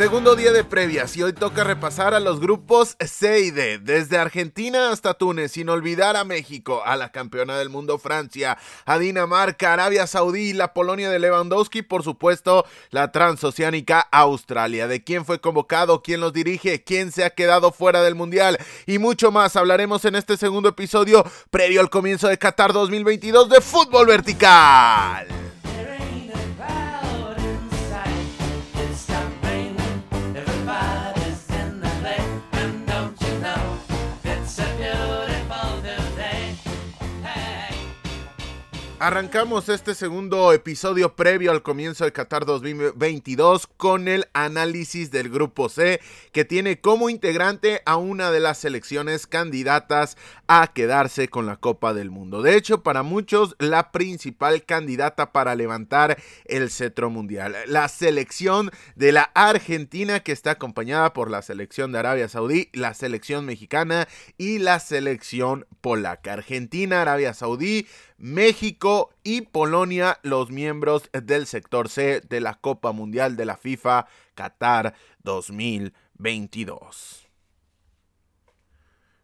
Segundo día de previas y hoy toca repasar a los grupos C y D, desde Argentina hasta Túnez, sin olvidar a México, a la campeona del mundo Francia, a Dinamarca, Arabia Saudí, la Polonia de Lewandowski, por supuesto, la transoceánica Australia. De quién fue convocado, quién los dirige, quién se ha quedado fuera del Mundial y mucho más hablaremos en este segundo episodio previo al comienzo de Qatar 2022 de fútbol vertical. Arrancamos este segundo episodio previo al comienzo de Qatar 2022 con el análisis del grupo C que tiene como integrante a una de las selecciones candidatas a quedarse con la Copa del Mundo. De hecho, para muchos la principal candidata para levantar el cetro mundial. La selección de la Argentina que está acompañada por la selección de Arabia Saudí, la selección mexicana y la selección polaca. Argentina, Arabia Saudí, México y Polonia, los miembros del sector C de la Copa Mundial de la FIFA Qatar 2022.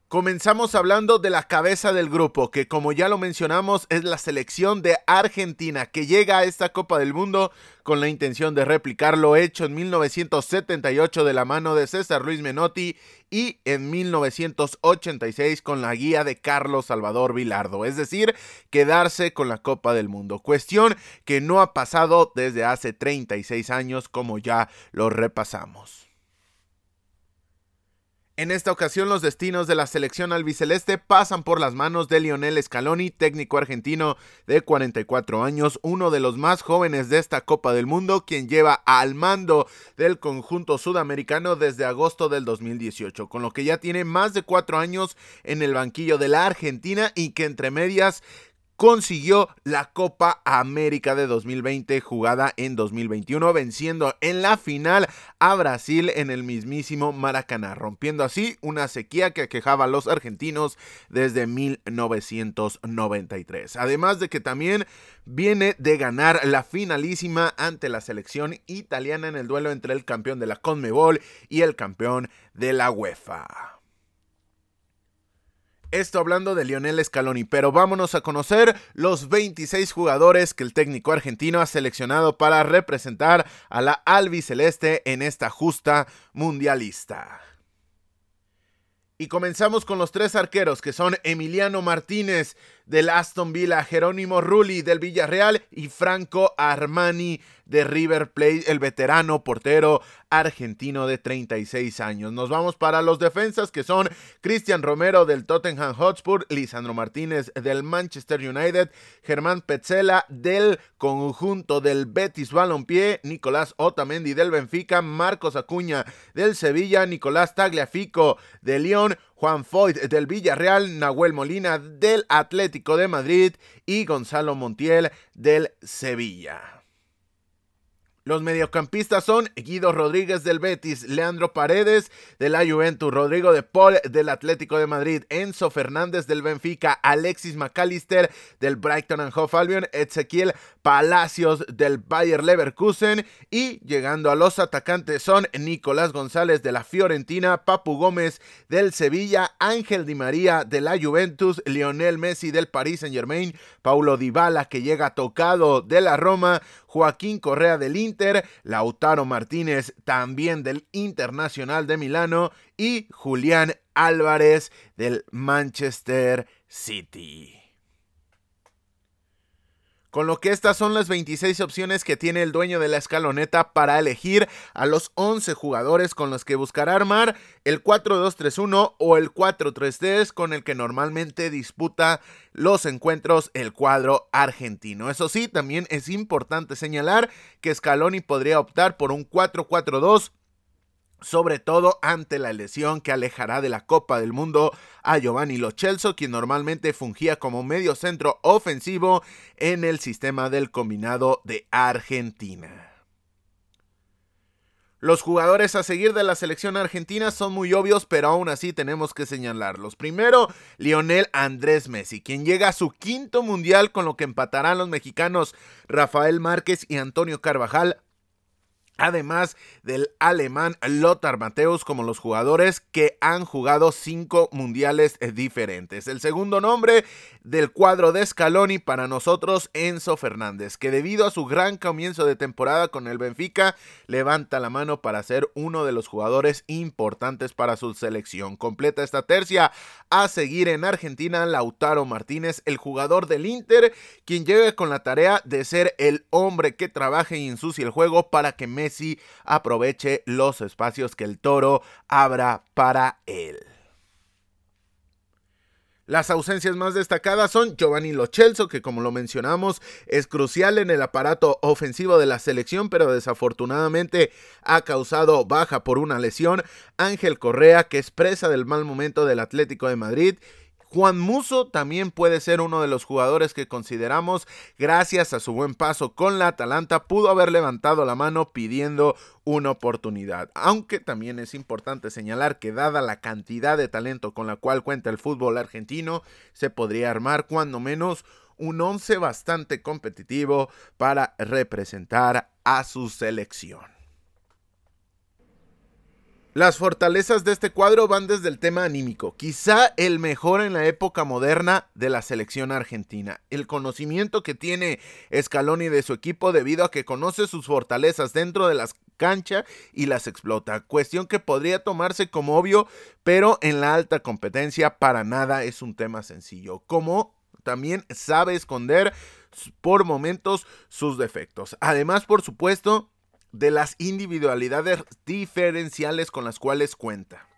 Comenzamos hablando de la cabeza del grupo, que como ya lo mencionamos es la selección de Argentina, que llega a esta Copa del Mundo con la intención de replicar lo hecho en 1978 de la mano de César Luis Menotti y en 1986 con la guía de Carlos Salvador Vilardo, es decir, quedarse con la Copa del Mundo, cuestión que no ha pasado desde hace 36 años como ya lo repasamos. En esta ocasión los destinos de la selección albiceleste pasan por las manos de Lionel Scaloni, técnico argentino de 44 años, uno de los más jóvenes de esta Copa del Mundo, quien lleva al mando del conjunto sudamericano desde agosto del 2018, con lo que ya tiene más de cuatro años en el banquillo de la Argentina y que entre medias consiguió la Copa América de 2020 jugada en 2021 venciendo en la final a Brasil en el mismísimo Maracaná, rompiendo así una sequía que aquejaba a los argentinos desde 1993. Además de que también viene de ganar la finalísima ante la selección italiana en el duelo entre el campeón de la CONMEBOL y el campeón de la UEFA. Esto hablando de Lionel Scaloni, pero vámonos a conocer los 26 jugadores que el técnico argentino ha seleccionado para representar a la albiceleste en esta justa mundialista. Y comenzamos con los tres arqueros que son Emiliano Martínez del Aston Villa, Jerónimo Rulli del Villarreal y Franco Armani de River Plate, el veterano portero argentino de 36 años. Nos vamos para los defensas que son Cristian Romero del Tottenham Hotspur, Lisandro Martínez del Manchester United, Germán Petzela del conjunto del Betis Balompié, Nicolás Otamendi del Benfica, Marcos Acuña del Sevilla, Nicolás Tagliafico de Lyon, Juan Foyt del Villarreal, Nahuel Molina del Atlético de Madrid y Gonzalo Montiel del Sevilla. Los mediocampistas son Guido Rodríguez del Betis, Leandro Paredes de la Juventus, Rodrigo de Paul del Atlético de Madrid, Enzo Fernández del Benfica, Alexis McAllister del Brighton and Hove Albion, Ezequiel Palacios del Bayer Leverkusen y llegando a los atacantes son Nicolás González de la Fiorentina, Papu Gómez del Sevilla, Ángel Di María de la Juventus, Lionel Messi del Paris Saint Germain, Paulo Dybala que llega tocado de la Roma, Joaquín Correa del Inter, Lautaro Martínez también del Internacional de Milano y Julián Álvarez del Manchester City. Con lo que estas son las 26 opciones que tiene el dueño de la escaloneta para elegir a los 11 jugadores con los que buscará armar el 4-2-3-1 o el 4-3-3 con el que normalmente disputa los encuentros el cuadro argentino. Eso sí, también es importante señalar que Scaloni podría optar por un 4-4-2 sobre todo ante la lesión que alejará de la Copa del Mundo a Giovanni Lo quien normalmente fungía como medio centro ofensivo en el sistema del combinado de Argentina. Los jugadores a seguir de la selección argentina son muy obvios, pero aún así tenemos que señalarlos. Primero, Lionel Andrés Messi, quien llega a su quinto mundial con lo que empatarán los mexicanos Rafael Márquez y Antonio Carvajal además del alemán Lothar Mateus como los jugadores que han jugado cinco mundiales diferentes. El segundo nombre del cuadro de Scaloni para nosotros Enzo Fernández, que debido a su gran comienzo de temporada con el Benfica, levanta la mano para ser uno de los jugadores importantes para su selección. Completa esta tercia a seguir en Argentina Lautaro Martínez, el jugador del Inter, quien llega con la tarea de ser el hombre que trabaje y ensucie el juego para que Messi aproveche los espacios que el toro abra para él. Las ausencias más destacadas son Giovanni Lochelso, que como lo mencionamos es crucial en el aparato ofensivo de la selección, pero desafortunadamente ha causado baja por una lesión. Ángel Correa, que es presa del mal momento del Atlético de Madrid. Juan Muso también puede ser uno de los jugadores que consideramos, gracias a su buen paso con la Atalanta, pudo haber levantado la mano pidiendo una oportunidad. Aunque también es importante señalar que dada la cantidad de talento con la cual cuenta el fútbol argentino, se podría armar cuando menos un once bastante competitivo para representar a su selección. Las fortalezas de este cuadro van desde el tema anímico, quizá el mejor en la época moderna de la selección argentina. El conocimiento que tiene Scaloni de su equipo debido a que conoce sus fortalezas dentro de las cancha y las explota. Cuestión que podría tomarse como obvio, pero en la alta competencia para nada es un tema sencillo. Como también sabe esconder por momentos sus defectos. Además, por supuesto, de las individualidades diferenciales con las cuales cuenta.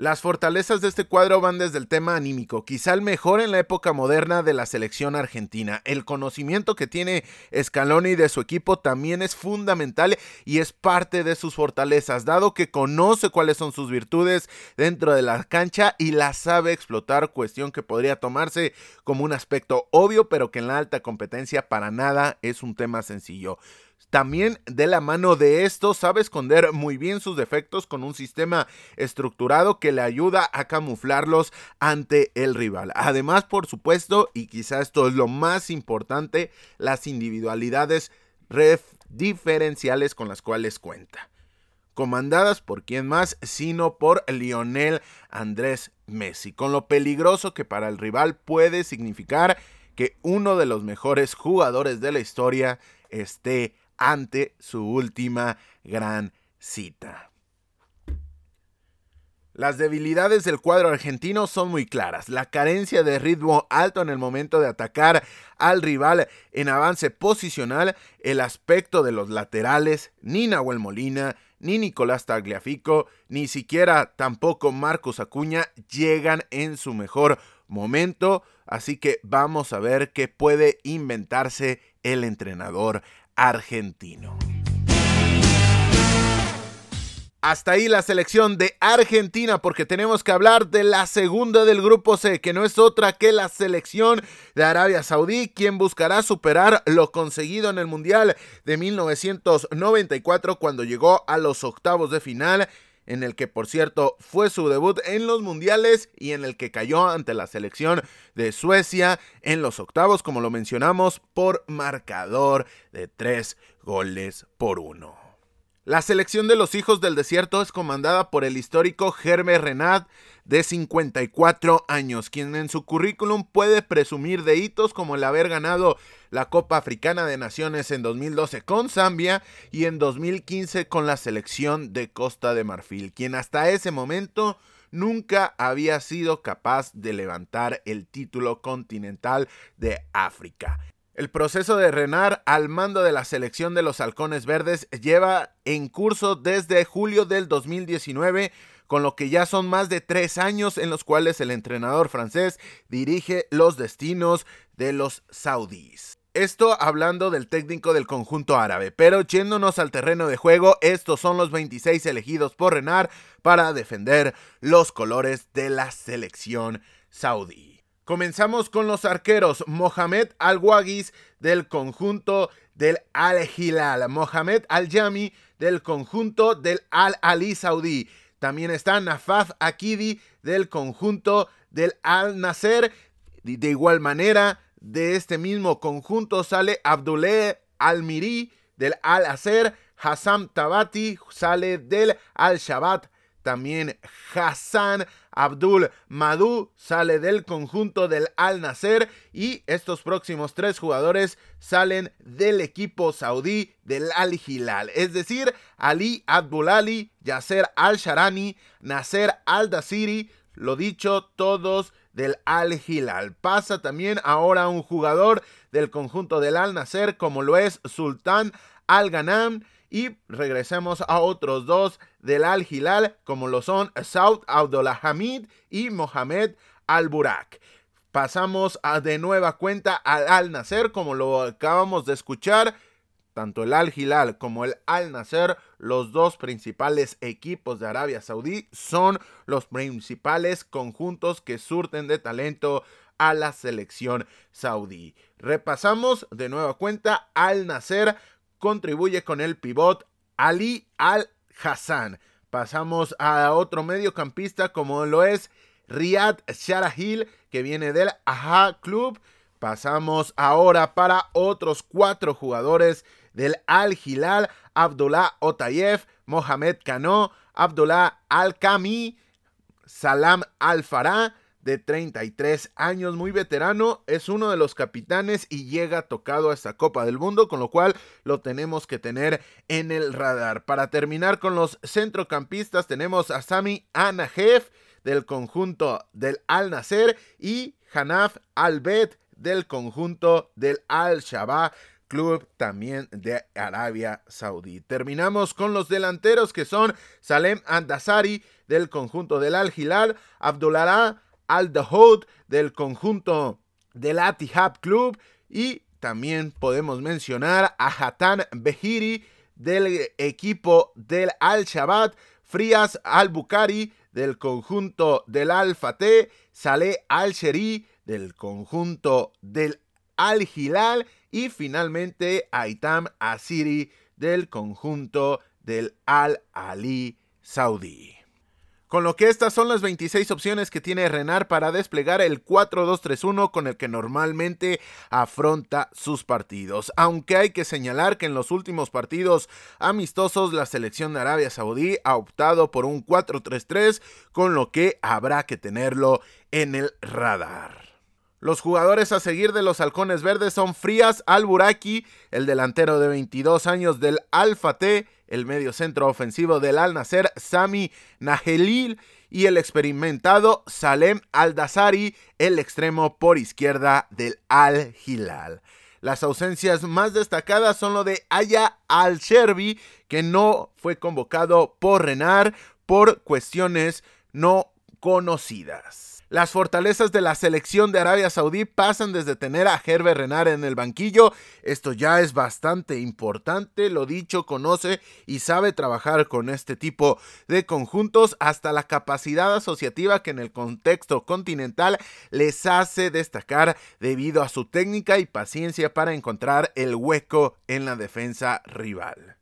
Las fortalezas de este cuadro van desde el tema anímico, quizá el mejor en la época moderna de la selección argentina. El conocimiento que tiene Scaloni de su equipo también es fundamental y es parte de sus fortalezas, dado que conoce cuáles son sus virtudes dentro de la cancha y las sabe explotar, cuestión que podría tomarse como un aspecto obvio, pero que en la alta competencia para nada es un tema sencillo. También de la mano de esto sabe esconder muy bien sus defectos con un sistema estructurado que le ayuda a camuflarlos ante el rival. Además, por supuesto, y quizá esto es lo más importante, las individualidades diferenciales con las cuales cuenta. Comandadas por quién más, sino por Lionel Andrés Messi, con lo peligroso que para el rival puede significar que uno de los mejores jugadores de la historia esté ante su última gran cita. Las debilidades del cuadro argentino son muy claras. La carencia de ritmo alto en el momento de atacar al rival en avance posicional, el aspecto de los laterales, ni Nahuel Molina, ni Nicolás Tagliafico, ni siquiera tampoco Marcos Acuña llegan en su mejor momento. Así que vamos a ver qué puede inventarse el entrenador argentino. Hasta ahí la selección de Argentina porque tenemos que hablar de la segunda del grupo C, que no es otra que la selección de Arabia Saudí, quien buscará superar lo conseguido en el Mundial de 1994 cuando llegó a los octavos de final en el que por cierto fue su debut en los mundiales y en el que cayó ante la selección de Suecia en los octavos, como lo mencionamos, por marcador de tres goles por uno. La selección de los hijos del desierto es comandada por el histórico Germe Renat, de 54 años, quien en su currículum puede presumir de hitos como el haber ganado la Copa Africana de Naciones en 2012 con Zambia y en 2015 con la selección de Costa de Marfil, quien hasta ese momento nunca había sido capaz de levantar el título continental de África. El proceso de Renar al mando de la selección de los Halcones Verdes lleva en curso desde julio del 2019 con lo que ya son más de tres años en los cuales el entrenador francés dirige los destinos de los saudíes. Esto hablando del técnico del conjunto árabe, pero yéndonos al terreno de juego, estos son los 26 elegidos por Renard para defender los colores de la selección saudí. Comenzamos con los arqueros Mohamed Al-Wagis del conjunto del Al-Hilal, Mohamed Al-Yami del conjunto del Al-Ali Saudí. También está Nafaf Akidi del conjunto del Al-Nasser. De igual manera, de este mismo conjunto sale Abdullah Al-Miri del Al-Azer, Hassam Tabati sale del Al-Shabat, también Hassan Abdul Madu sale del conjunto del Al Nasser y estos próximos tres jugadores salen del equipo saudí del Al Hilal, es decir, Ali Abdulali, Yasser Al Sharani, Nasser Al Dasiri, lo dicho, todos del Al Hilal. Pasa también ahora un jugador del conjunto del Al Nasser, como lo es Sultán Al Ghanam. Y regresemos a otros dos del Al Hilal, como lo son Saud Abdullah Hamid y Mohamed Al Burak. Pasamos a de nueva cuenta al Al Nasser, como lo acabamos de escuchar tanto el Al Hilal como el Al Nasser, los dos principales equipos de Arabia Saudí, son los principales conjuntos que surten de talento a la selección saudí. Repasamos de nueva cuenta, Al Nasser contribuye con el pivot Ali Al Hassan. Pasamos a otro mediocampista como lo es Riyad Sharahil, que viene del Aha Club. Pasamos ahora para otros cuatro jugadores del Al Hilal, Abdullah Otayev, Mohamed Kano, Abdullah Al Kami, Salam Al Farah, de 33 años, muy veterano, es uno de los capitanes y llega tocado a esta Copa del Mundo, con lo cual lo tenemos que tener en el radar. Para terminar con los centrocampistas, tenemos a Sami Anahef del conjunto del Al Nasser y Hanaf Al Bet del conjunto del Al Shabaab club también de Arabia Saudí. Terminamos con los delanteros que son Salem Andasari del conjunto del Al Hilal, Abdullah Al Dahoud del conjunto del Atihab Club y también podemos mencionar a Hatan Behiri del equipo del Al Shabbat, Frias Al Bukhari del conjunto del Al Fateh, Saleh Al Sheri del conjunto del Al Hilal y finalmente Aitam Asiri del conjunto del Al Ali Saudí. Con lo que estas son las 26 opciones que tiene Renard para desplegar el 4-2-3-1 con el que normalmente afronta sus partidos. Aunque hay que señalar que en los últimos partidos amistosos la selección de Arabia Saudí ha optado por un 4-3-3 con lo que habrá que tenerlo en el radar. Los jugadores a seguir de los halcones verdes son Frías Al-Buraki, el delantero de 22 años del Al-Fateh, el medio centro ofensivo del Al-Nasser Sami Nahelil y el experimentado Salem Al-Dasari, el extremo por izquierda del Al-Hilal. Las ausencias más destacadas son lo de Aya Al-Sherbi, que no fue convocado por Renar por cuestiones no conocidas. Las fortalezas de la selección de Arabia Saudí pasan desde tener a Hervé Renard en el banquillo. Esto ya es bastante importante, lo dicho, conoce y sabe trabajar con este tipo de conjuntos hasta la capacidad asociativa que en el contexto continental les hace destacar debido a su técnica y paciencia para encontrar el hueco en la defensa rival.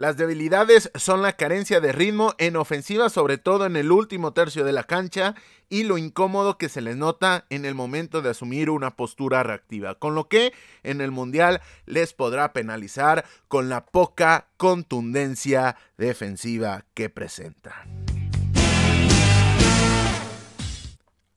Las debilidades son la carencia de ritmo en ofensiva, sobre todo en el último tercio de la cancha, y lo incómodo que se les nota en el momento de asumir una postura reactiva, con lo que en el Mundial les podrá penalizar con la poca contundencia defensiva que presentan.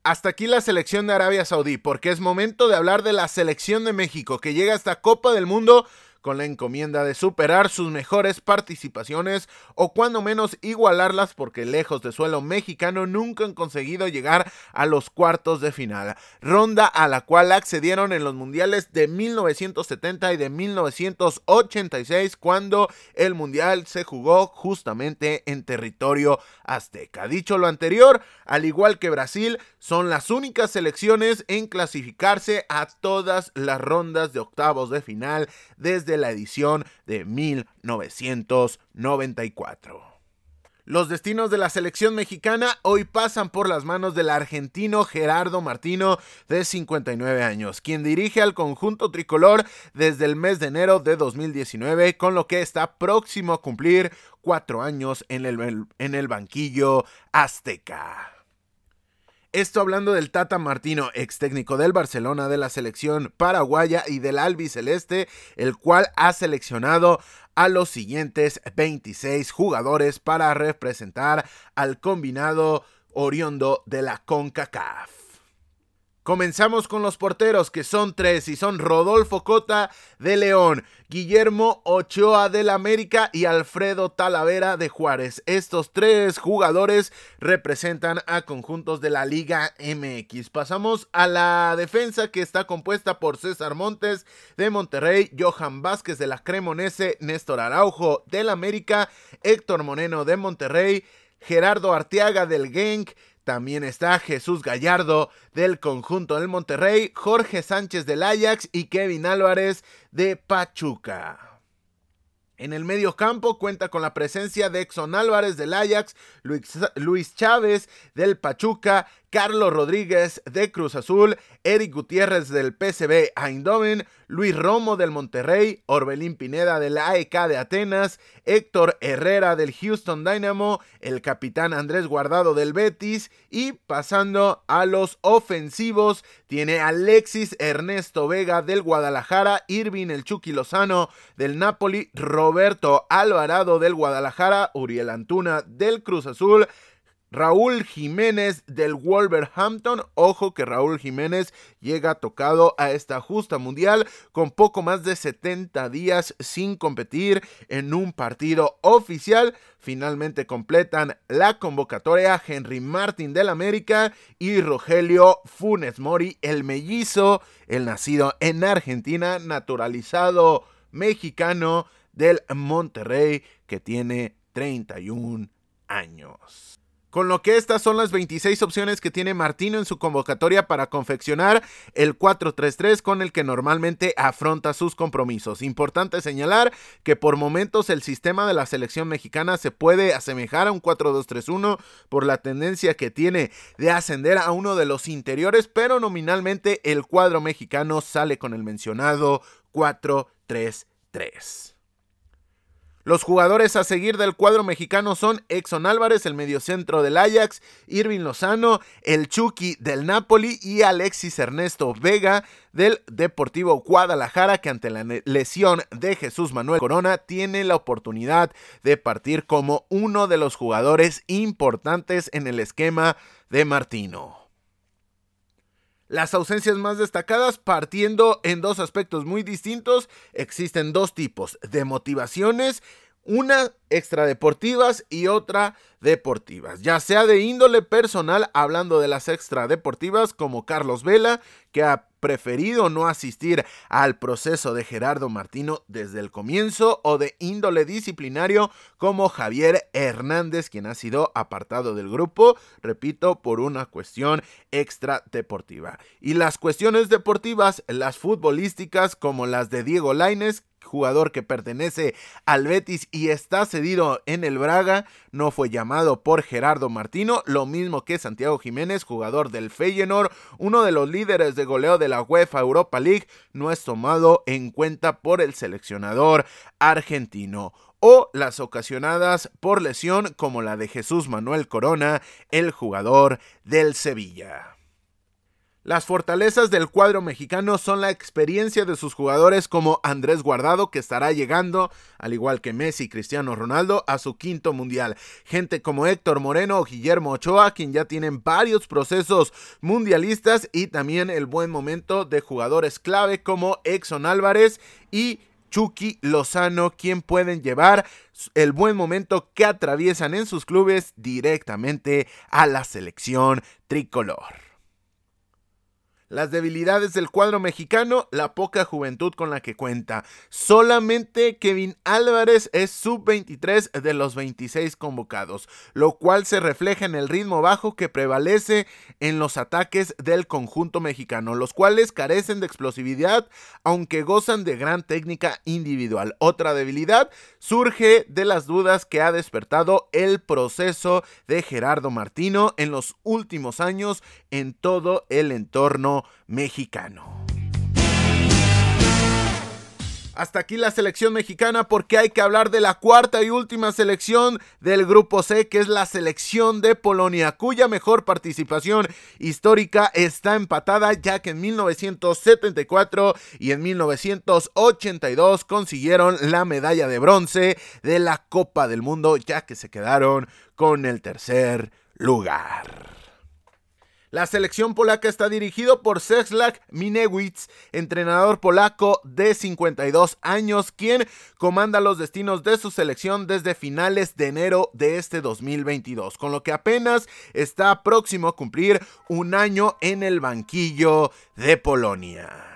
Hasta aquí la selección de Arabia Saudí, porque es momento de hablar de la selección de México, que llega a esta Copa del Mundo con la encomienda de superar sus mejores participaciones o cuando menos igualarlas porque lejos de suelo mexicano nunca han conseguido llegar a los cuartos de final, ronda a la cual accedieron en los mundiales de 1970 y de 1986 cuando el mundial se jugó justamente en territorio azteca. Dicho lo anterior, al igual que Brasil, son las únicas selecciones en clasificarse a todas las rondas de octavos de final desde la edición de 1994. Los destinos de la selección mexicana hoy pasan por las manos del argentino Gerardo Martino, de 59 años, quien dirige al conjunto tricolor desde el mes de enero de 2019, con lo que está próximo a cumplir cuatro años en el, en el banquillo azteca. Esto hablando del Tata Martino, ex técnico del Barcelona, de la selección paraguaya y del albiceleste, el cual ha seleccionado a los siguientes 26 jugadores para representar al combinado oriondo de la CONCACAF. Comenzamos con los porteros, que son tres, y son Rodolfo Cota de León, Guillermo Ochoa del América y Alfredo Talavera de Juárez. Estos tres jugadores representan a conjuntos de la Liga MX. Pasamos a la defensa que está compuesta por César Montes de Monterrey, Johan Vázquez de la Cremonese, Néstor Araujo del América, Héctor Moreno de Monterrey, Gerardo Arteaga del Genk, también está Jesús Gallardo del conjunto del Monterrey, Jorge Sánchez del Ajax y Kevin Álvarez de Pachuca. En el medio campo cuenta con la presencia de Exxon Álvarez del Ajax, Luis, Chávez del Pachuca, Carlos Rodríguez de Cruz Azul, Eric Gutiérrez del PSV Eindhoven, Luis Romo del Monterrey, Orbelín Pineda del AEK de Atenas, Héctor Herrera del Houston Dynamo, el capitán Andrés Guardado del Betis y pasando a los ofensivos tiene Alexis Ernesto Vega del Guadalajara, Irving el Chucky Lozano del Napoli, Roberto Alvarado del Guadalajara, Uriel Antuna del Cruz Azul, Raúl Jiménez del Wolverhampton. Ojo que Raúl Jiménez llega tocado a esta justa mundial con poco más de 70 días sin competir en un partido oficial. Finalmente completan la convocatoria Henry Martin del América y Rogelio Funes Mori, el mellizo, el nacido en Argentina, naturalizado mexicano del Monterrey que tiene 31 años. Con lo que estas son las 26 opciones que tiene Martino en su convocatoria para confeccionar el 4-3-3 con el que normalmente afronta sus compromisos. Importante señalar que por momentos el sistema de la selección mexicana se puede asemejar a un 4-2-3-1 por la tendencia que tiene de ascender a uno de los interiores, pero nominalmente el cuadro mexicano sale con el mencionado 4-3-3. Los jugadores a seguir del cuadro mexicano son Exxon Álvarez, el mediocentro del Ajax, Irving Lozano, el Chucky del Napoli y Alexis Ernesto Vega del Deportivo Guadalajara, que ante la lesión de Jesús Manuel Corona tiene la oportunidad de partir como uno de los jugadores importantes en el esquema de Martino. Las ausencias más destacadas partiendo en dos aspectos muy distintos, existen dos tipos de motivaciones, una extradeportivas y otra deportivas, ya sea de índole personal, hablando de las extradeportivas como Carlos Vela, que ha preferido no asistir al proceso de Gerardo Martino desde el comienzo, o de índole disciplinario como Javier Hernández, quien ha sido apartado del grupo, repito, por una cuestión extradeportiva. Y las cuestiones deportivas, las futbolísticas como las de Diego Laines, jugador que pertenece al Betis y está cedido en el Braga, no fue llamado por Gerardo Martino, lo mismo que Santiago Jiménez, jugador del Feyenoord, uno de los líderes de goleo de la UEFA Europa League, no es tomado en cuenta por el seleccionador argentino o las ocasionadas por lesión como la de Jesús Manuel Corona, el jugador del Sevilla. Las fortalezas del cuadro mexicano son la experiencia de sus jugadores como Andrés Guardado, que estará llegando, al igual que Messi y Cristiano Ronaldo, a su quinto mundial. Gente como Héctor Moreno o Guillermo Ochoa, quien ya tienen varios procesos mundialistas y también el buen momento de jugadores clave como Exxon Álvarez y Chucky Lozano, quien pueden llevar el buen momento que atraviesan en sus clubes directamente a la selección tricolor. Las debilidades del cuadro mexicano, la poca juventud con la que cuenta. Solamente Kevin Álvarez es sub-23 de los 26 convocados, lo cual se refleja en el ritmo bajo que prevalece en los ataques del conjunto mexicano, los cuales carecen de explosividad, aunque gozan de gran técnica individual. Otra debilidad surge de las dudas que ha despertado el proceso de Gerardo Martino en los últimos años en todo el entorno mexicano. Hasta aquí la selección mexicana porque hay que hablar de la cuarta y última selección del grupo C, que es la selección de Polonia, cuya mejor participación histórica está empatada ya que en 1974 y en 1982 consiguieron la medalla de bronce de la Copa del Mundo ya que se quedaron con el tercer lugar. La selección polaca está dirigido por Czeslaw Minewicz, entrenador polaco de 52 años, quien comanda los destinos de su selección desde finales de enero de este 2022, con lo que apenas está próximo a cumplir un año en el banquillo de Polonia.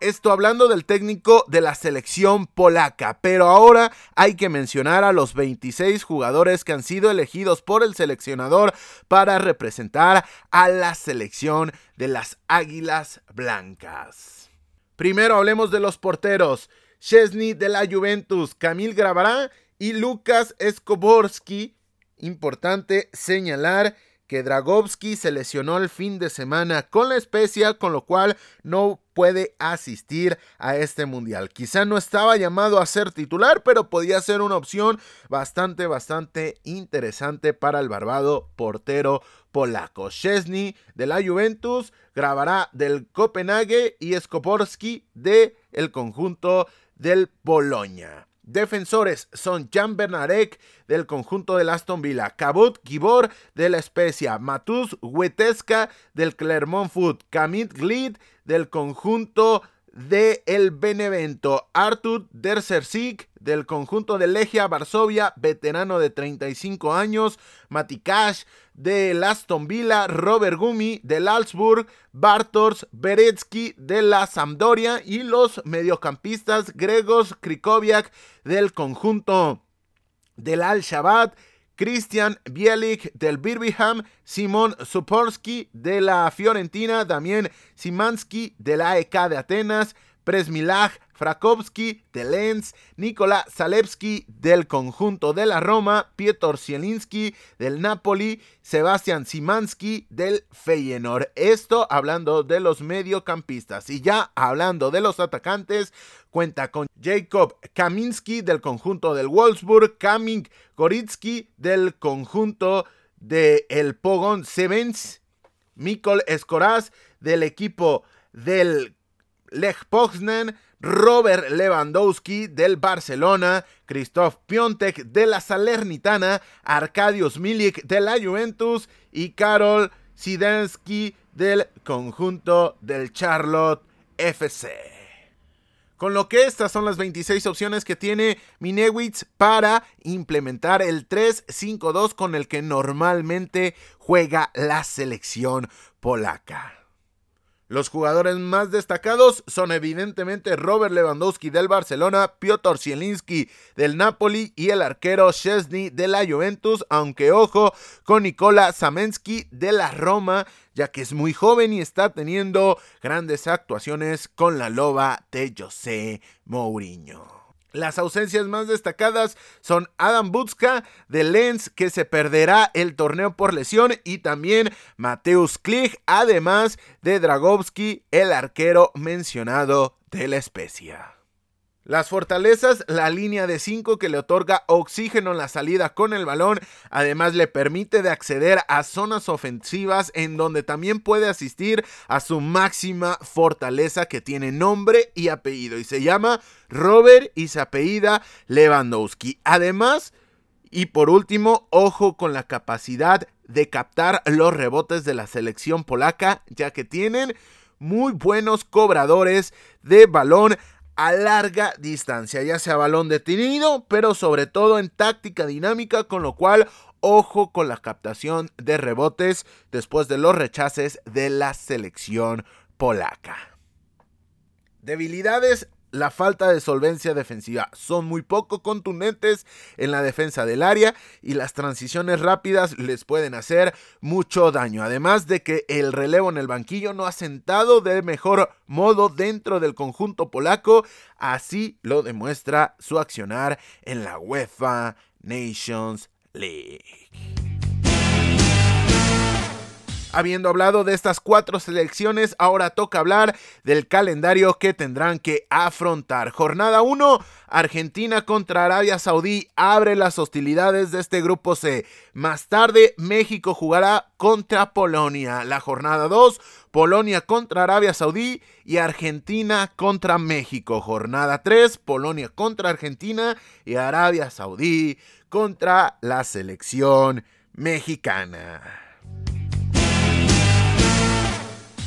Esto hablando del técnico de la selección polaca, pero ahora hay que mencionar a los 26 jugadores que han sido elegidos por el seleccionador para representar a la selección de las Águilas Blancas. Primero hablemos de los porteros. Chesney de la Juventus, Camil Grabará y Lucas Skoborski. Importante señalar que Dragovski se lesionó el fin de semana con la especia, con lo cual no puede asistir a este mundial. Quizá no estaba llamado a ser titular, pero podía ser una opción bastante, bastante interesante para el barbado portero polaco. Chesney de la Juventus grabará del Copenhague y Skoporski de el conjunto del Polonia. Defensores son Jan Bernarek del conjunto del Aston Villa, Cabot Gibor de la Especia, Matus Huetesca del Clermont Foot, Kamit Glid del conjunto de El Benevento, Artur Dersersig del conjunto de Legia Varsovia, veterano de 35 años, Matikash del Aston Villa, Robert Gumi del Alsburg, Bartors Beretsky de la Sampdoria y los mediocampistas Gregos Krikoviak del conjunto del Al-Shabaab, Christian Bielik del Birmingham, Simon Suporski de la Fiorentina, Damien Simansky de la AEK de Atenas, Presmilaj Frakowski de Lens, Nikola Zalewski del conjunto de la Roma, Piotr Zielinski del Napoli, Sebastian Simansky del Feyenoord. Esto hablando de los mediocampistas. Y ya hablando de los atacantes, cuenta con Jacob Kaminski del conjunto del Wolfsburg, Kaming Goritsky del conjunto del el Pogon Sevens, Mikol Escoraz del equipo del Lech Poznan, Robert Lewandowski del Barcelona, Christoph Piontek de la Salernitana, Arkadiusz Milik de la Juventus y Karol Sidensky del conjunto del Charlotte FC. Con lo que estas son las 26 opciones que tiene Minewitz para implementar el 3-5-2 con el que normalmente juega la selección polaca. Los jugadores más destacados son evidentemente Robert Lewandowski del Barcelona, Piotr Zielinski del Napoli y el arquero Chesney de la Juventus, aunque ojo con Nikola Samensky de la Roma, ya que es muy joven y está teniendo grandes actuaciones con la loba de José Mourinho. Las ausencias más destacadas son Adam Butska de Lens, que se perderá el torneo por lesión, y también Mateusz Klich, además de Dragovski, el arquero mencionado de la especia. Las fortalezas, la línea de 5 que le otorga oxígeno en la salida con el balón, además le permite de acceder a zonas ofensivas en donde también puede asistir a su máxima fortaleza que tiene nombre y apellido y se llama Robert y se apellida Lewandowski. Además, y por último, ojo con la capacidad de captar los rebotes de la selección polaca, ya que tienen muy buenos cobradores de balón a larga distancia, ya sea balón detenido, pero sobre todo en táctica dinámica, con lo cual ojo con la captación de rebotes después de los rechaces de la selección polaca. Debilidades la falta de solvencia defensiva. Son muy poco contundentes en la defensa del área y las transiciones rápidas les pueden hacer mucho daño. Además de que el relevo en el banquillo no ha sentado de mejor modo dentro del conjunto polaco. Así lo demuestra su accionar en la UEFA Nations League. Habiendo hablado de estas cuatro selecciones, ahora toca hablar del calendario que tendrán que afrontar. Jornada 1, Argentina contra Arabia Saudí abre las hostilidades de este grupo C. Más tarde, México jugará contra Polonia. La jornada 2, Polonia contra Arabia Saudí y Argentina contra México. Jornada 3, Polonia contra Argentina y Arabia Saudí contra la selección mexicana.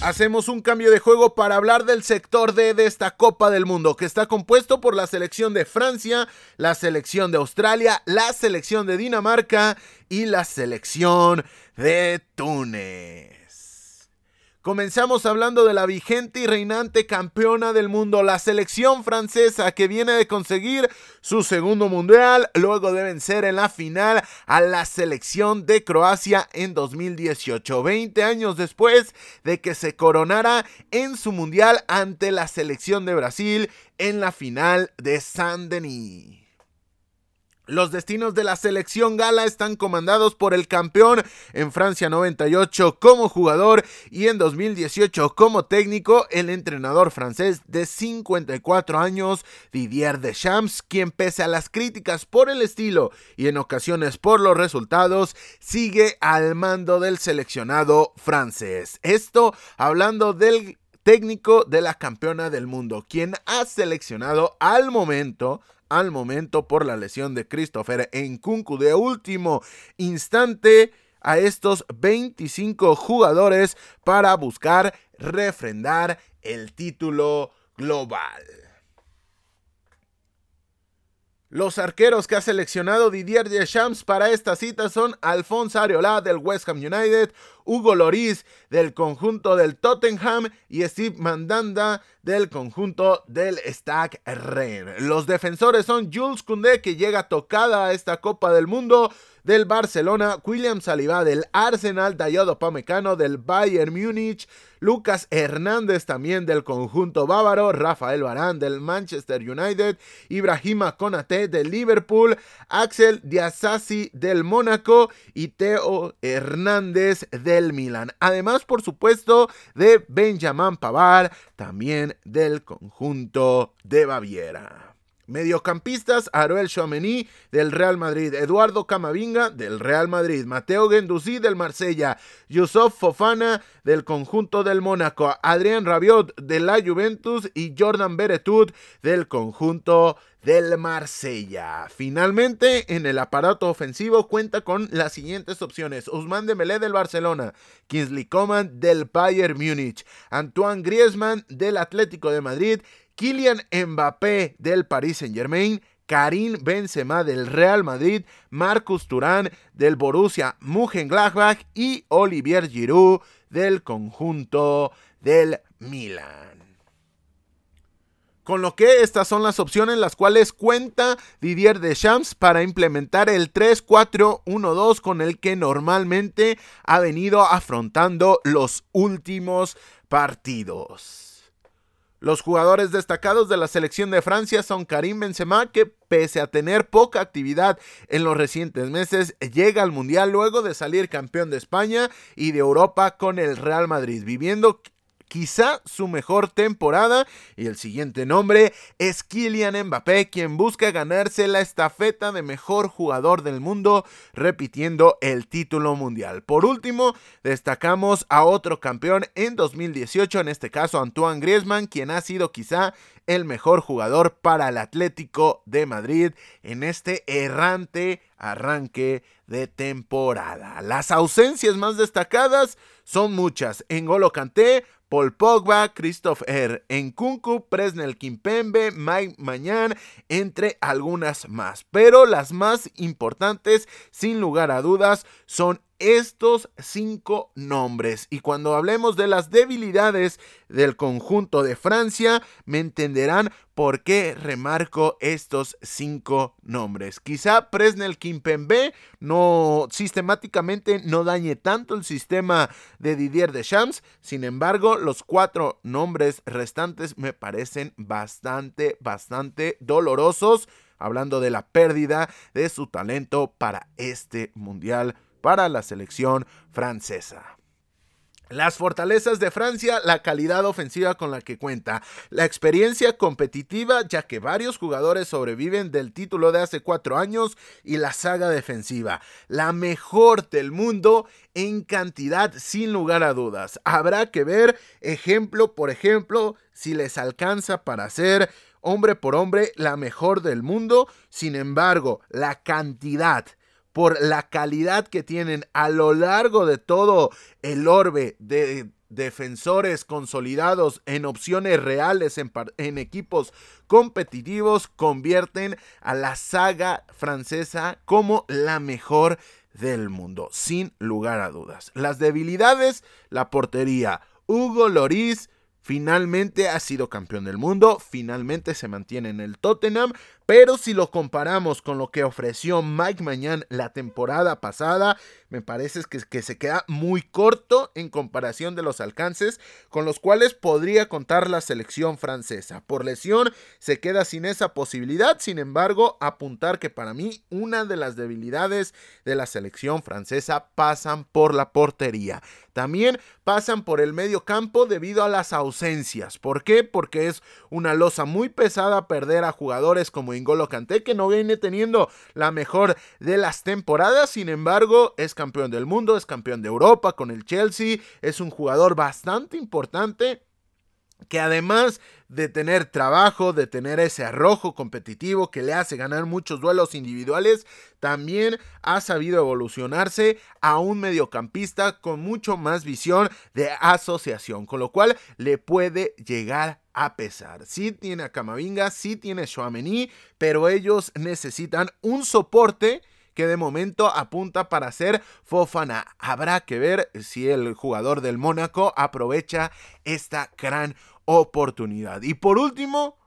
Hacemos un cambio de juego para hablar del sector D de esta Copa del Mundo, que está compuesto por la selección de Francia, la selección de Australia, la selección de Dinamarca y la selección de Túnez. Comenzamos hablando de la vigente y reinante campeona del mundo, la selección francesa que viene de conseguir su segundo mundial, luego de vencer en la final a la selección de Croacia en 2018, 20 años después de que se coronara en su mundial ante la selección de Brasil en la final de Saint-Denis. Los destinos de la selección gala están comandados por el campeón en Francia 98 como jugador y en 2018 como técnico, el entrenador francés de 54 años Didier Deschamps, quien pese a las críticas por el estilo y en ocasiones por los resultados, sigue al mando del seleccionado francés. Esto hablando del técnico de la campeona del mundo, quien ha seleccionado al momento al momento por la lesión de Christopher Nkunku de último instante a estos 25 jugadores para buscar refrendar el título global. Los arqueros que ha seleccionado Didier Deschamps para esta cita son Alfonso Areola del West Ham United, Hugo Loris del conjunto del Tottenham y Steve Mandanda del conjunto del Stag Rennes. Los defensores son Jules Koundé que llega tocada a esta Copa del Mundo, del Barcelona, William Saliba del Arsenal, Dayodo Pamecano del Bayern Múnich, Lucas Hernández también del conjunto bávaro, Rafael Barán del Manchester United, Ibrahima Konate del Liverpool, Axel Diazasi del Mónaco y Teo Hernández del Milan. Además, por supuesto, de Benjamin Pavard, también del conjunto de Baviera. Mediocampistas, Aruel Chouameni del Real Madrid, Eduardo Camavinga del Real Madrid, Mateo Gendouzi del Marsella, Yusuf Fofana del conjunto del Mónaco, Adrián Rabiot de la Juventus y Jordan Beretut del conjunto del Marsella. Finalmente, en el aparato ofensivo cuenta con las siguientes opciones: Usman Dembélé del Barcelona, Kingsley Coman del Bayern Múnich, Antoine Griezmann del Atlético de Madrid Kylian Mbappé del Paris Saint-Germain, Karim Benzema del Real Madrid, Marcus Turán del Borussia Mönchengladbach y Olivier Giroud del conjunto del Milan. Con lo que estas son las opciones las cuales cuenta Didier Deschamps para implementar el 3-4-1-2 con el que normalmente ha venido afrontando los últimos partidos. Los jugadores destacados de la selección de Francia son Karim Benzema, que pese a tener poca actividad en los recientes meses, llega al Mundial luego de salir campeón de España y de Europa con el Real Madrid, viviendo quizá su mejor temporada. Y el siguiente nombre es Kylian Mbappé, quien busca ganarse la estafeta de mejor jugador del mundo, repitiendo el título mundial. Por último, destacamos a otro campeón en 2018, en este caso Antoine Griezmann, quien ha sido quizá el mejor jugador para el Atlético de Madrid en este errante arranque de temporada. Las ausencias más destacadas son muchas. En Golo Kanté, Paul Pogba, Christopher Nkunku, Presnel Kimpembe, Mike Mañan, entre algunas más. Pero las más importantes, sin lugar a dudas, son estos cinco nombres. Y cuando hablemos de las debilidades del conjunto de Francia, me entenderán por qué remarco estos cinco nombres. Quizá Presnel Kimpembe no sistemáticamente no dañe tanto el sistema de Didier Deschamps, sin embargo, los cuatro nombres restantes me parecen bastante bastante dolorosos, hablando de la pérdida de su talento para este mundial para la selección francesa. Las fortalezas de Francia, la calidad ofensiva con la que cuenta, la experiencia competitiva, ya que varios jugadores sobreviven del título de hace cuatro años, y la saga defensiva, la mejor del mundo en cantidad sin lugar a dudas. Habrá que ver ejemplo por ejemplo si les alcanza para ser hombre por hombre la mejor del mundo, sin embargo, la cantidad por la calidad que tienen a lo largo de todo el orbe de defensores consolidados en opciones reales en, equipos competitivos convierten a la saga francesa como la mejor del mundo, sin lugar a dudas. Las debilidades, la portería. Hugo Loris finalmente ha sido campeón del mundo, finalmente se mantiene en el Tottenham, pero si lo comparamos con lo que ofreció Mike Mañan la temporada pasada, me parece que, se queda muy corto en comparación de los alcances con los cuales podría contar la selección francesa. Por lesión se queda sin esa posibilidad, sin embargo, apuntar que para mí una de las debilidades de la selección francesa pasan por la portería. También pasan por el medio campo debido a las ausencias. ¿Por qué? Porque es una losa muy pesada perder a jugadores como Ingolo Kanté, que no viene teniendo la mejor de las temporadas, sin embargo, es campeón del mundo, es campeón de Europa con el Chelsea, es un jugador bastante importante que además de tener trabajo, de tener ese arrojo competitivo que le hace ganar muchos duelos individuales, también ha sabido evolucionarse a un mediocampista con mucho más visión de asociación, con lo cual le puede llegar a pesar. Sí tiene a Camavinga, sí tiene a Chouameni, pero ellos necesitan un soporte que de momento apunta para ser Fofana. Habrá que ver si el jugador del Mónaco aprovecha esta gran oportunidad. Y por último,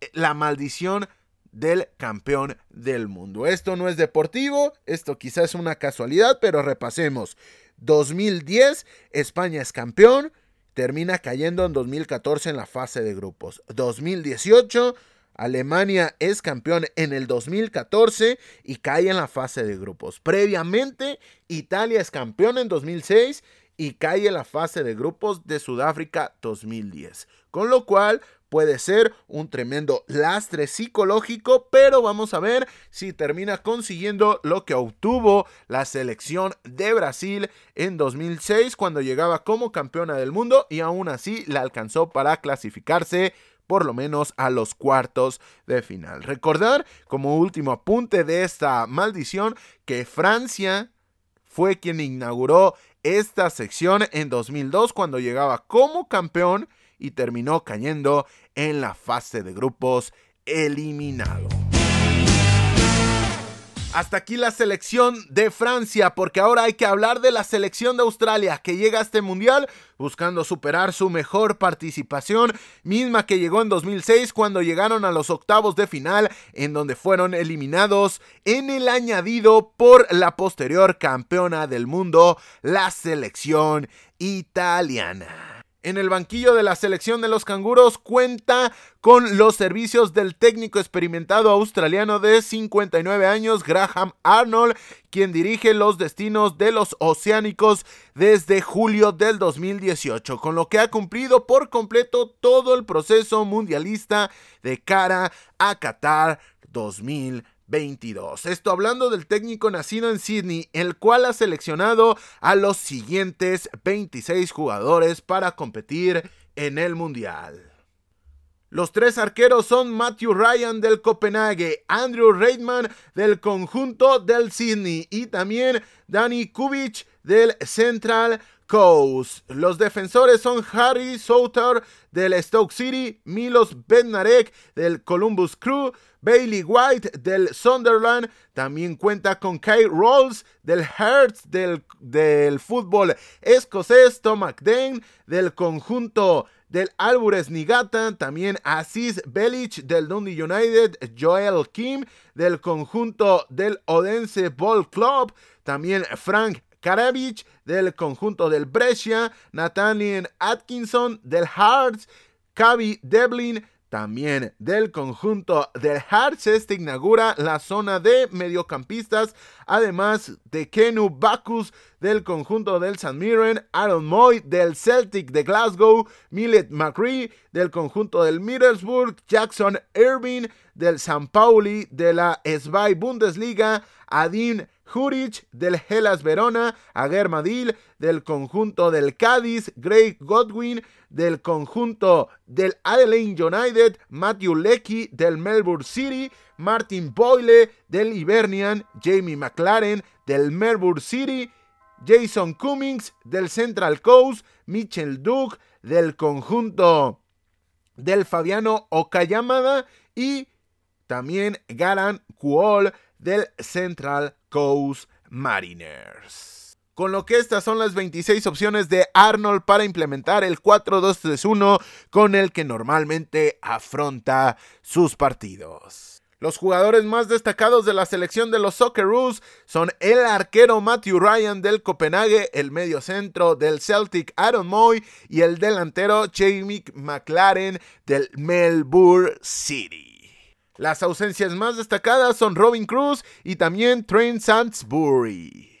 eh, la maldición del campeón del mundo. Esto no es deportivo, esto quizás es una casualidad, pero repasemos. 2010, España es campeón, termina cayendo en 2014 en la fase de grupos. 2018, Alemania es campeón en el 2014 y cae en la fase de grupos. Previamente, Italia es campeón en 2006 y cae en la fase de grupos de Sudáfrica 2010. Con lo cual puede ser un tremendo lastre psicológico, pero vamos a ver si termina consiguiendo lo que obtuvo la selección de Brasil en 2006 cuando llegaba como campeona del mundo y aún así la alcanzó para clasificarse por lo menos a los cuartos de final. Recordar como último apunte de esta maldición que Francia fue quien inauguró esta sección en 2002 cuando llegaba como campeón y terminó cayendo en la fase de grupos eliminado. Hasta aquí la selección de Francia, porque ahora hay que hablar de la selección de Australia, que llega a este mundial buscando superar su mejor participación, misma que llegó en 2006 cuando llegaron a los octavos de final, en donde fueron eliminados en el añadido por la posterior campeona del mundo, la selección italiana en el banquillo de la selección de los canguros cuenta con los servicios del técnico experimentado australiano de 59 años, Graham Arnold, quien dirige los destinos de los oceánicos desde julio del 2018, con lo que ha cumplido por completo todo el proceso mundialista de cara a Qatar 2020. 22. Esto hablando del técnico nacido en Sydney, el cual ha seleccionado a los siguientes 26 jugadores para competir en el Mundial. Los tres arqueros son Matthew Ryan del Copenhague, Andrew Reitman del conjunto del Sydney y también Danny Kubich del Central Los defensores son Harry Souter del Stoke City, Milos Bednarek del Columbus Crew, Bailey White del Sunderland. También cuenta con Kyle Rolls del Hearts del, del fútbol escocés, Tom McDane del conjunto del Albures Nigata, también Aziz Belich del Dundee United, Joel Kim del conjunto del Odense Ball Club, también Frank Karavich del conjunto del Brescia, Nathaniel Atkinson del Hearts, Cavi Devlin también del conjunto del Hearts. Este inaugura la zona de mediocampistas, además de Kenu Bacchus del conjunto del San Mirren, Aaron Moy del Celtic de Glasgow, Millet McCree del conjunto del Middlesbrough, Jackson Irving del San Pauli de la SBI Bundesliga, Adin Juric del Hellas Verona, Aguer Madil del conjunto del Cádiz, Greg Godwin del conjunto del Adelaide United, Matthew Lecky del Melbourne City, Martin Boyle del Hibernian, Jamie McLaren del Melbourne City, Jason Cummings del Central Coast, Mitchell Duke del conjunto del Fabiano Okayamada y también Garan Kuol del Central Coast Mariners. Con lo que estas son las 26 opciones de Arnold para implementar el 4-2-3-1 con el que normalmente afronta sus partidos. Los jugadores más destacados de la selección de los Socceroos son el arquero Matthew Ryan del Copenhague, el medio centro del Celtic Aaron Moy y el delantero Jamie McLaren del Melbourne City. Las ausencias más destacadas son Robin Cruz y también Trent Sandsbury.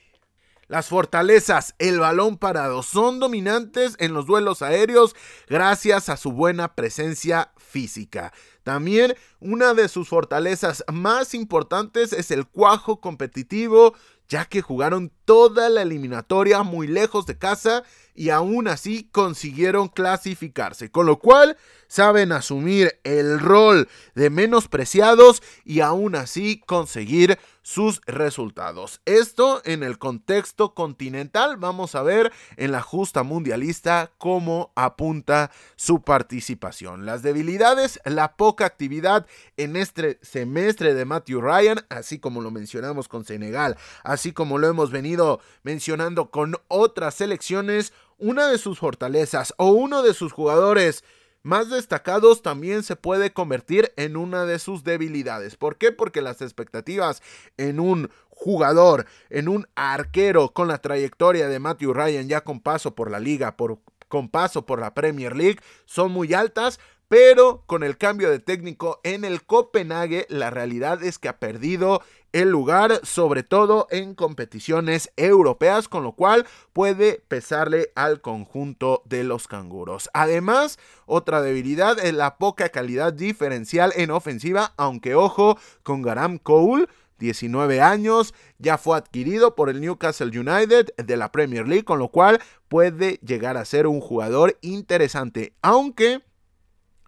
Las fortalezas, el balón parado, son dominantes en los duelos aéreos gracias a su buena presencia física. También una de sus fortalezas más importantes es el cuajo competitivo, ya que jugaron toda la eliminatoria muy lejos de casa y aún así consiguieron clasificarse, con lo cual saben asumir el rol de menospreciados y aún así conseguir sus resultados. Esto en el contexto continental, vamos a ver en la justa mundialista cómo apunta su participación. Las debilidades, la poca actividad en este semestre de Matthew Ryan, así como lo mencionamos con Senegal, así como lo hemos venido mencionando con otras selecciones, una de sus fortalezas o uno de sus jugadores más destacados también se puede convertir en una de sus debilidades. ¿Por qué? Porque las expectativas en un jugador, en un arquero con la trayectoria de Matthew Ryan ya con paso por la liga, por, con paso por la Premier League, son muy altas, pero con el cambio de técnico en el Copenhague, la realidad es que ha perdido el lugar, sobre todo en competiciones europeas, con lo cual puede pesarle al conjunto de los canguros. Además, otra debilidad es la poca calidad diferencial en ofensiva, aunque ojo con Garam Cole. 19 años, ya fue adquirido por el Newcastle United de la Premier League, con lo cual puede llegar a ser un jugador interesante, aunque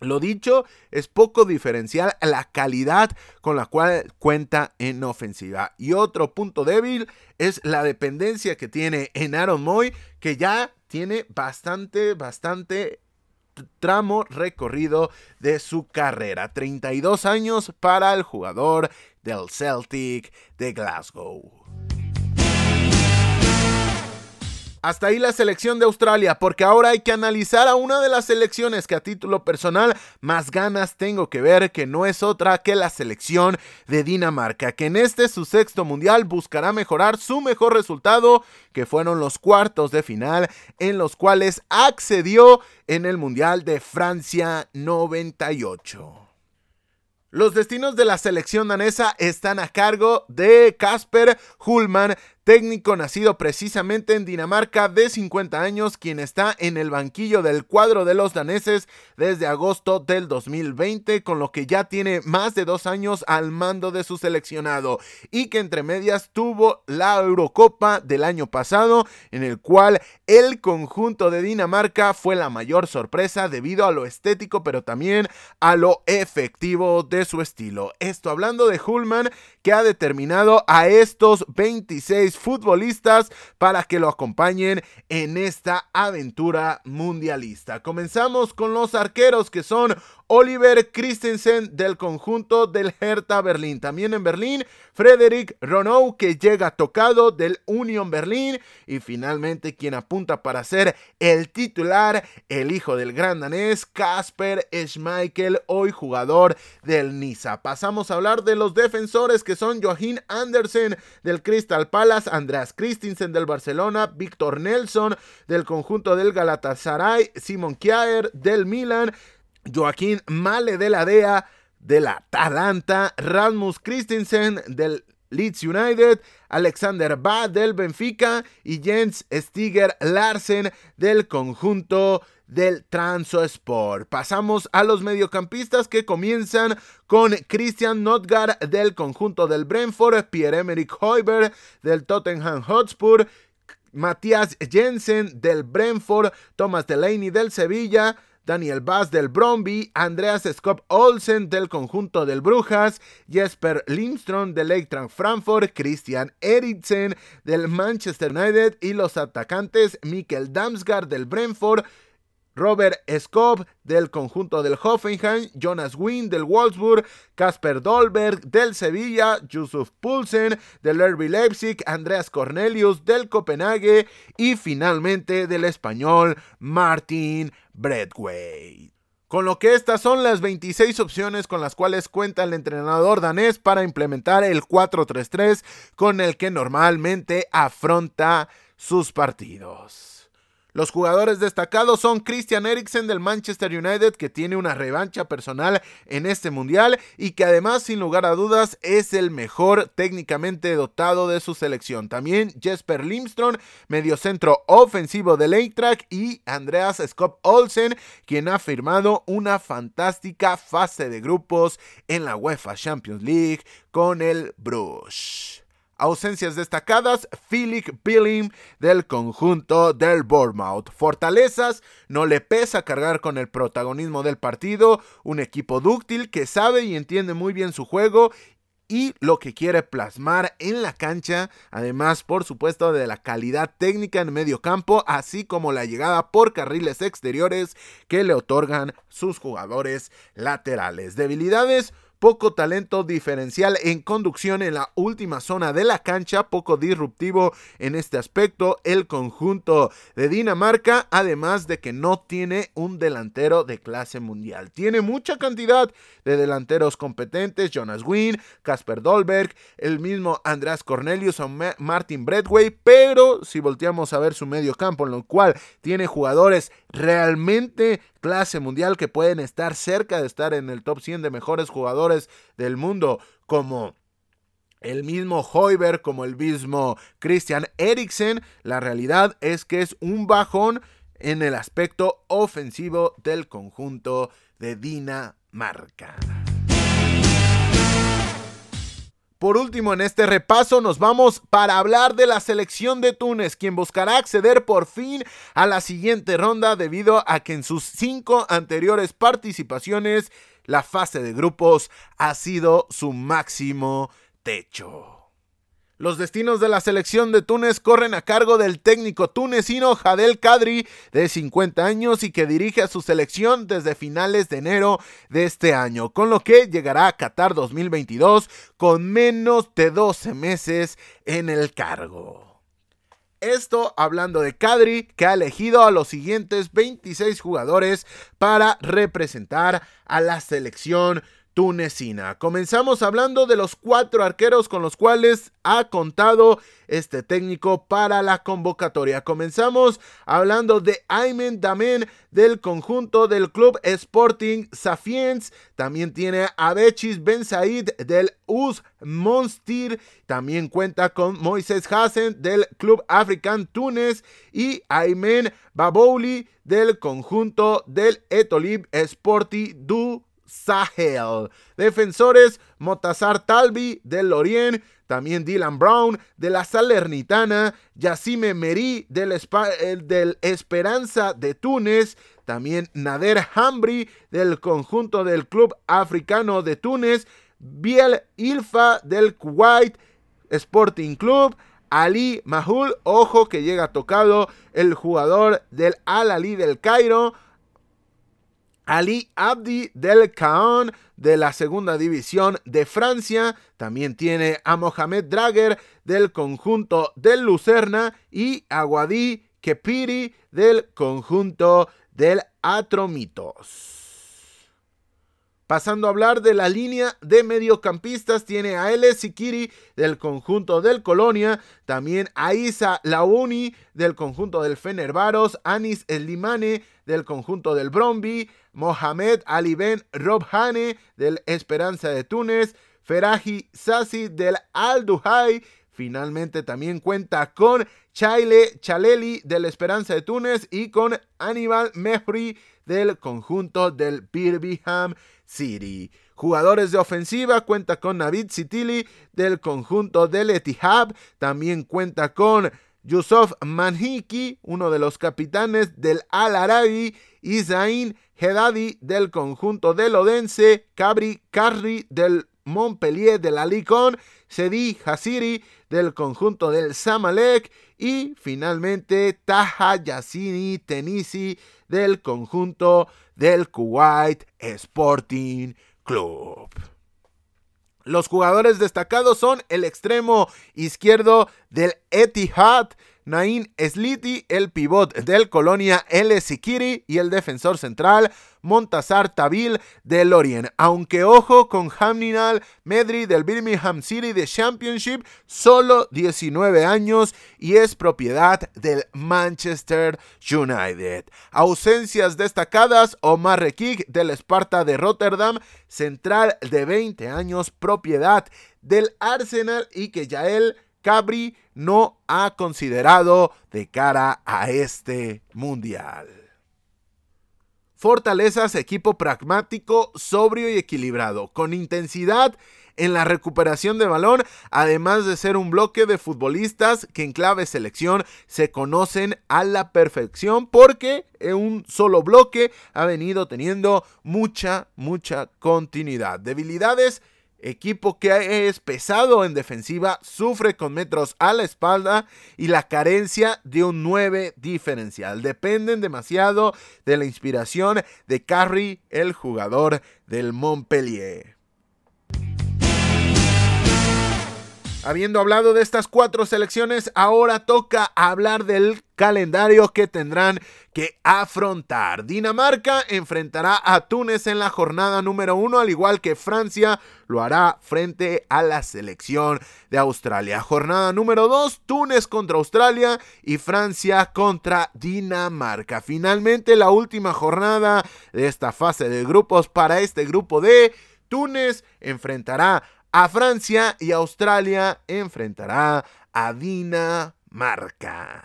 lo dicho, es poco diferencial la calidad con la cual cuenta en ofensiva. Y otro punto débil es la dependencia que tiene en Aaron Moy, que ya tiene bastante, bastante tramo recorrido de su carrera. 32 años para el jugador del Celtic de Glasgow. Hasta ahí la selección de Australia, porque ahora hay que analizar a una de las selecciones que a título personal más ganas tengo que ver, que no es otra que la selección de Dinamarca, que en este su sexto mundial buscará mejorar su mejor resultado, que fueron los cuartos de final, en los cuales accedió en el Mundial de Francia 98. Los destinos de la selección danesa están a cargo de Casper Hullman, técnico nacido precisamente en Dinamarca de 50 años, quien está en el banquillo del cuadro de los daneses desde agosto del 2020, con lo que ya tiene más de dos años al mando de su seleccionado y que entre medias tuvo la Eurocopa del año pasado, en el cual el conjunto de Dinamarca fue la mayor sorpresa debido a lo estético, pero también a lo efectivo de su estilo. Esto hablando de Hullman, que ha determinado a estos 26 futbolistas para que lo acompañen en esta aventura mundialista. Comenzamos con los arqueros que son Oliver Christensen del conjunto del Hertha Berlín. También en Berlín, Frederick Ronou que llega tocado del Union Berlín. Y finalmente quien apunta para ser el titular, el hijo del gran danés, Kasper Schmeichel, hoy jugador del Niza. Pasamos a hablar de los defensores que son Joachim Andersen del Crystal Palace, Andreas Christensen del Barcelona, Víctor Nelson del conjunto del Galatasaray, Simon Kjaer del Milan, Joaquín Male de la DEA del Atalanta, Rasmus Christensen del Leeds United, Alexander Bad del Benfica y Jens Stiger Larsen del conjunto del Transosport. Pasamos a los mediocampistas que comienzan con Christian Notgar del conjunto del Brentford, Pierre-Emerick Hoiber del Tottenham Hotspur, Matías Jensen del Brentford, Thomas Delaney del Sevilla, Daniel Bass del Bromby, Andreas Skop Olsen del conjunto del Brujas, Jesper Lindström del Eintracht Frankfurt, Christian Eriksen del Manchester United y los atacantes Mikkel Damsgaard del Brentford, Robert Skop del conjunto del Hoffenheim, Jonas Wynn del Wolfsburg, Kasper Dolberg del Sevilla, Yusuf Pulsen del RB Leipzig, Andreas Cornelius del Copenhague y finalmente del español Martin Bradway. Con lo que estas son las 26 opciones con las cuales cuenta el entrenador danés para implementar el 4-3-3 con el que normalmente afronta sus partidos. Los jugadores destacados son Christian Eriksen del Manchester United, que tiene una revancha personal en este mundial y que además, sin lugar a dudas, es el mejor técnicamente dotado de su selección. También Jesper Limstrom, mediocentro ofensivo del Eintracht, y Andreas Skop Olsen, quien ha firmado una fantástica fase de grupos en la UEFA Champions League con el Bruges. Ausencias destacadas, Philip Billing del conjunto del Bournemouth. Fortalezas, no le pesa cargar con el protagonismo del partido, un equipo dúctil que sabe y entiende muy bien su juego y lo que quiere plasmar en la cancha, además por supuesto de la calidad técnica en medio campo, así como la llegada por carriles exteriores que le otorgan sus jugadores laterales. Debilidades, poco talento diferencial en conducción en la última zona de la cancha, poco disruptivo en este aspecto el conjunto de Dinamarca, además de que no tiene un delantero de clase mundial. Tiene mucha cantidad de delanteros competentes, Jonas Wynn, Casper Dolberg, el mismo Andreas Cornelius o Martin Bradway, pero si volteamos a ver su medio campo, en lo cual tiene jugadores realmente clase mundial que pueden estar cerca de estar en el top 100 de mejores jugadores del mundo, como el mismo Hoiber, como el mismo Christian Eriksen, la realidad es que es un bajón en el aspecto ofensivo del conjunto de Dinamarca. Por último, en este repaso nos vamos para hablar de la selección de Túnez, quien buscará acceder por fin a la siguiente ronda debido a que en sus cinco anteriores participaciones la fase de grupos ha sido su máximo techo. Los destinos de la selección de Túnez corren a cargo del técnico tunecino Jadel Kadri, de 50 años y que dirige a su selección desde finales de enero de este año, con lo que llegará a Qatar 2022 con menos de 12 meses en el cargo. Esto hablando de Kadri, que ha elegido a los siguientes 26 jugadores para representar a la selección tunecina. Comenzamos hablando de los cuatro arqueros con los cuales ha contado este técnico para la convocatoria. Comenzamos hablando de Aymen Damen del conjunto del club Sporting Safiens. También tiene a Bechis Ben Said del US Monstir. También cuenta con Moisés Hassen del club African Túnez y Aymen Babouli del conjunto del Etolib Sporti du Sahel. Defensores, Motazar Talbi del Lorient, también Dylan Brown de la Salernitana, Yassime Meri del, del, Esperanza de Túnez, también Nader Hambri del conjunto del Club Africano de Túnez, Biel Ilfa del Kuwait Sporting Club, Ali Mahul, ojo que llega tocado el jugador del Al Ali del Cairo, Ali Abdi del Caon de la segunda división de Francia. También tiene a Mohamed Drager del conjunto del Lucerna y a Wadi Kepiri del conjunto del Atromitos. Pasando a hablar de la línea de mediocampistas, tiene a L. Sikiri del conjunto del Colonia, también a Isa Launi del conjunto del Fenerbaros, Anis Elimane del conjunto del Bromby, Mohamed Ali Ben Robhane del Esperanza de Túnez, Feraji Sassi del Al Duhai, finalmente también cuenta con Chaile Chaleli del Esperanza de Túnez y con Aníbal Mehri del conjunto del Birmingham City. Jugadores de ofensiva cuenta con Navid Sitili del conjunto del Etihad, también cuenta con Yusuf Manhiki, uno de los capitanes del Al Arabi, y Zain Hedadi del conjunto del Odense, Cabri Carri del Montpellier del Alicón, Sedi Hasiri del conjunto del Samalek y finalmente Taha Yassini Tenisi del conjunto del Kuwait Sporting Club. Los jugadores destacados son el extremo izquierdo del Etihad, Nain Sliti, el pivot del Colonia L. Sikiri y el defensor central Montazar Tabil del Lorient. Aunque ojo con Hamninal Medri del Birmingham City de Championship, solo 19 años y es propiedad del Manchester United. Ausencias destacadas, Omar Rekik del Sparta de Rotterdam, central de 20 años, propiedad del Arsenal y que Yael Cabri no ha considerado de cara a este mundial. Fortalezas, equipo pragmático, sobrio y equilibrado, con intensidad en la recuperación de balón, además de ser un bloque de futbolistas que en clave selección se conocen a la perfección porque en un solo bloque ha venido teniendo mucha, mucha continuidad. Debilidades equipo que es pesado en defensiva, sufre con metros a la espalda y la carencia de un 9 diferencial. Dependen demasiado de la inspiración de Carrie, el jugador del Montpellier. Habiendo hablado de estas cuatro selecciones, ahora toca hablar del calendario que tendrán que afrontar. Dinamarca enfrentará a Túnez en la jornada número uno, al igual que Francia lo hará frente a la selección de Australia. Jornada número dos, Túnez contra Australia y Francia contra Dinamarca. Finalmente, la última jornada de esta fase de grupos para este grupo de Túnez enfrentará a Francia y Australia enfrentará a Dinamarca.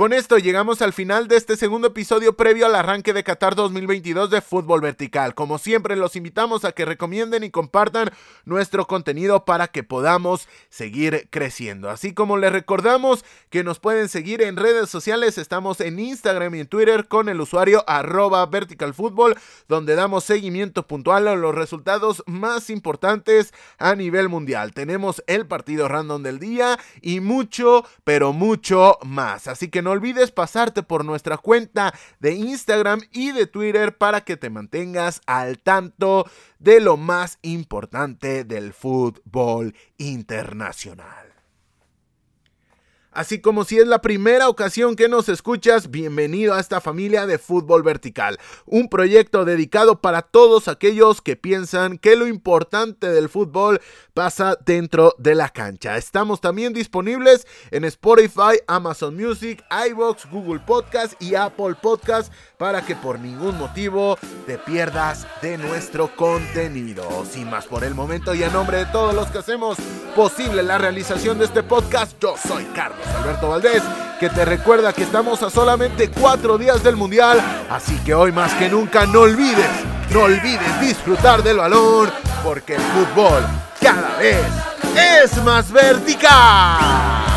Con esto llegamos al final de este segundo episodio previo al arranque de Qatar 2022 de fútbol vertical. Como siempre, los invitamos a que recomienden y compartan nuestro contenido para que podamos seguir creciendo. Así como les recordamos que nos pueden seguir en redes sociales, estamos en Instagram y en Twitter con el usuario verticalfútbol, donde damos seguimiento puntual a los resultados más importantes a nivel mundial. Tenemos el partido random del día y mucho, pero mucho más. Así que no olvides pasarte por nuestra cuenta de Instagram y de Twitter para que te mantengas al tanto de lo más importante del fútbol internacional. Así como si es la primera ocasión que nos escuchas, bienvenido a esta familia de fútbol vertical, un proyecto dedicado para todos aquellos que piensan que lo importante del fútbol pasa dentro de la cancha. Estamos también disponibles en Spotify, Amazon Music, iBox, Google Podcast y Apple Podcast para que por ningún motivo te pierdas de nuestro contenido. Sin más por el momento y a nombre de todos los que hacemos posible la realización de este podcast, yo soy Carlos. Alberto Valdés, que te recuerda que estamos a solamente cuatro días del Mundial, así que hoy más que nunca no olvides, no olvides disfrutar del balón, porque el fútbol cada vez es más vertical.